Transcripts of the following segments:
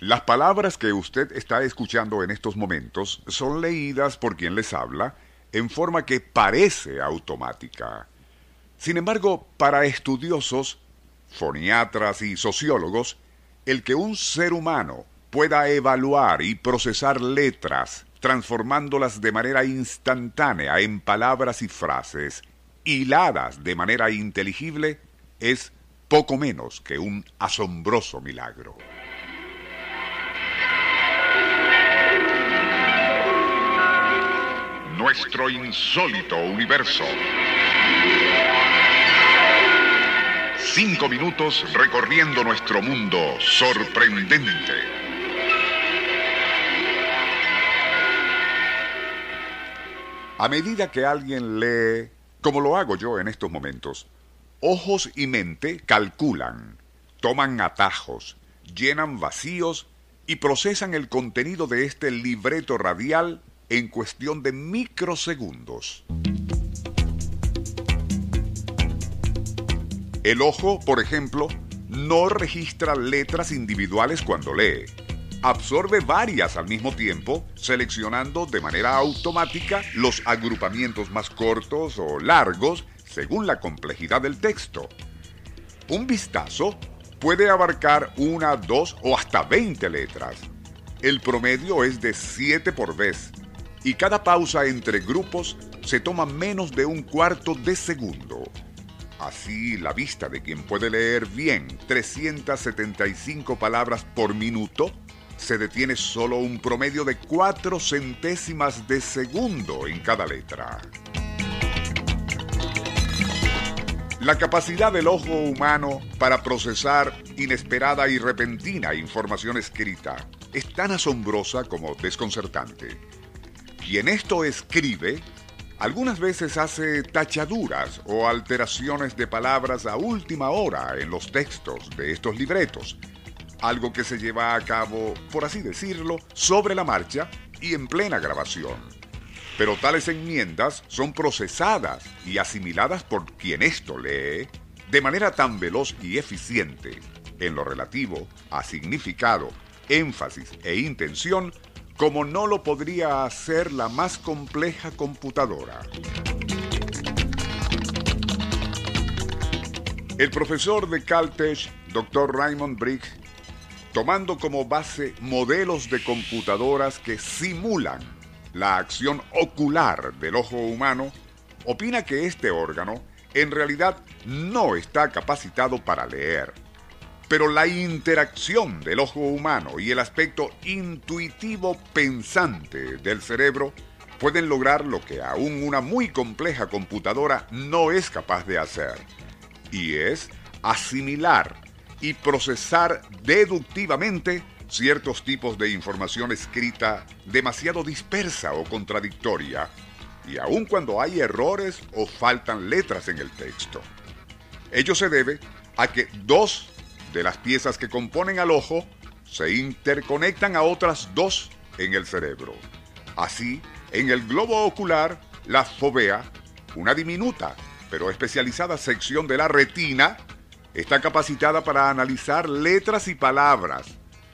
Las palabras que usted está escuchando en estos momentos son leídas por quien les habla en forma que parece automática. Sin embargo, para estudiosos, foniatras y sociólogos, el que un ser humano pueda evaluar y procesar letras, transformándolas de manera instantánea en palabras y frases, hiladas de manera inteligible, es poco menos que un asombroso milagro. Nuestro insólito universo. Cinco minutos recorriendo nuestro mundo sorprendente. A medida que alguien lee, como lo hago yo en estos momentos, ojos y mente calculan, toman atajos, llenan vacíos y procesan el contenido de este libreto radial en cuestión de microsegundos. El ojo, por ejemplo, no registra letras individuales cuando lee. Absorbe varias al mismo tiempo, seleccionando de manera automática los agrupamientos más cortos o largos según la complejidad del texto. Un vistazo puede abarcar una, dos o hasta 20 letras. El promedio es de 7 por vez y cada pausa entre grupos se toma menos de un cuarto de segundo. Así, la vista de quien puede leer bien 375 palabras por minuto se detiene solo un promedio de cuatro centésimas de segundo en cada letra. La capacidad del ojo humano para procesar inesperada y repentina información escrita es tan asombrosa como desconcertante. Quien esto escribe, algunas veces hace tachaduras o alteraciones de palabras a última hora en los textos de estos libretos, algo que se lleva a cabo, por así decirlo, sobre la marcha y en plena grabación. Pero tales enmiendas son procesadas y asimiladas por quien esto lee de manera tan veloz y eficiente en lo relativo a significado, énfasis e intención como no lo podría hacer la más compleja computadora. El profesor de Caltech, Dr. Raymond Briggs, tomando como base modelos de computadoras que simulan la acción ocular del ojo humano, opina que este órgano en realidad no está capacitado para leer pero la interacción del ojo humano y el aspecto intuitivo pensante del cerebro pueden lograr lo que aún una muy compleja computadora no es capaz de hacer, y es asimilar y procesar deductivamente ciertos tipos de información escrita demasiado dispersa o contradictoria, y aun cuando hay errores o faltan letras en el texto. Ello se debe a que dos de las piezas que componen al ojo se interconectan a otras dos en el cerebro. Así, en el globo ocular, la fovea, una diminuta pero especializada sección de la retina, está capacitada para analizar letras y palabras,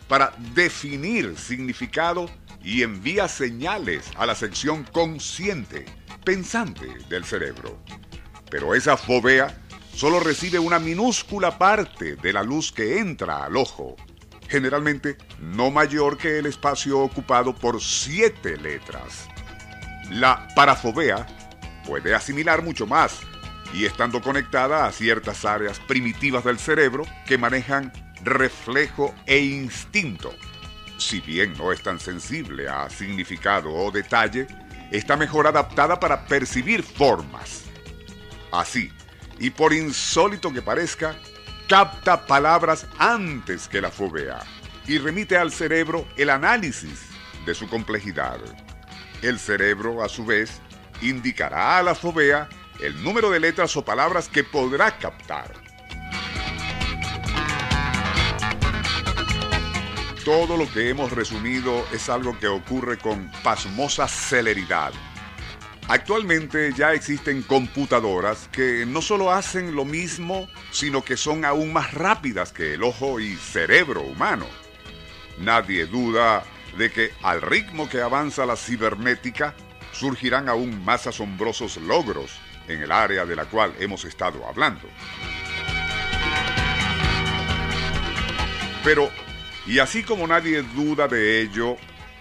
para definir significado y envía señales a la sección consciente, pensante del cerebro. Pero esa fovea solo recibe una minúscula parte de la luz que entra al ojo, generalmente no mayor que el espacio ocupado por siete letras. La parafobea puede asimilar mucho más y estando conectada a ciertas áreas primitivas del cerebro que manejan reflejo e instinto. Si bien no es tan sensible a significado o detalle, está mejor adaptada para percibir formas. Así, y por insólito que parezca, capta palabras antes que la fovea y remite al cerebro el análisis de su complejidad. El cerebro, a su vez, indicará a la fovea el número de letras o palabras que podrá captar. Todo lo que hemos resumido es algo que ocurre con pasmosa celeridad. Actualmente ya existen computadoras que no solo hacen lo mismo, sino que son aún más rápidas que el ojo y cerebro humano. Nadie duda de que al ritmo que avanza la cibernética, surgirán aún más asombrosos logros en el área de la cual hemos estado hablando. Pero y así como nadie duda de ello,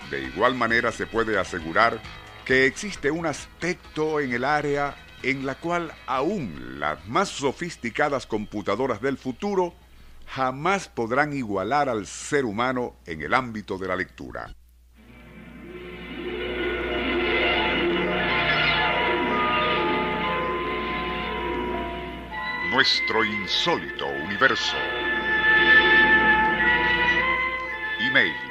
de igual manera se puede asegurar que existe un aspecto en el área en la cual aún las más sofisticadas computadoras del futuro jamás podrán igualar al ser humano en el ámbito de la lectura. Nuestro insólito universo. Email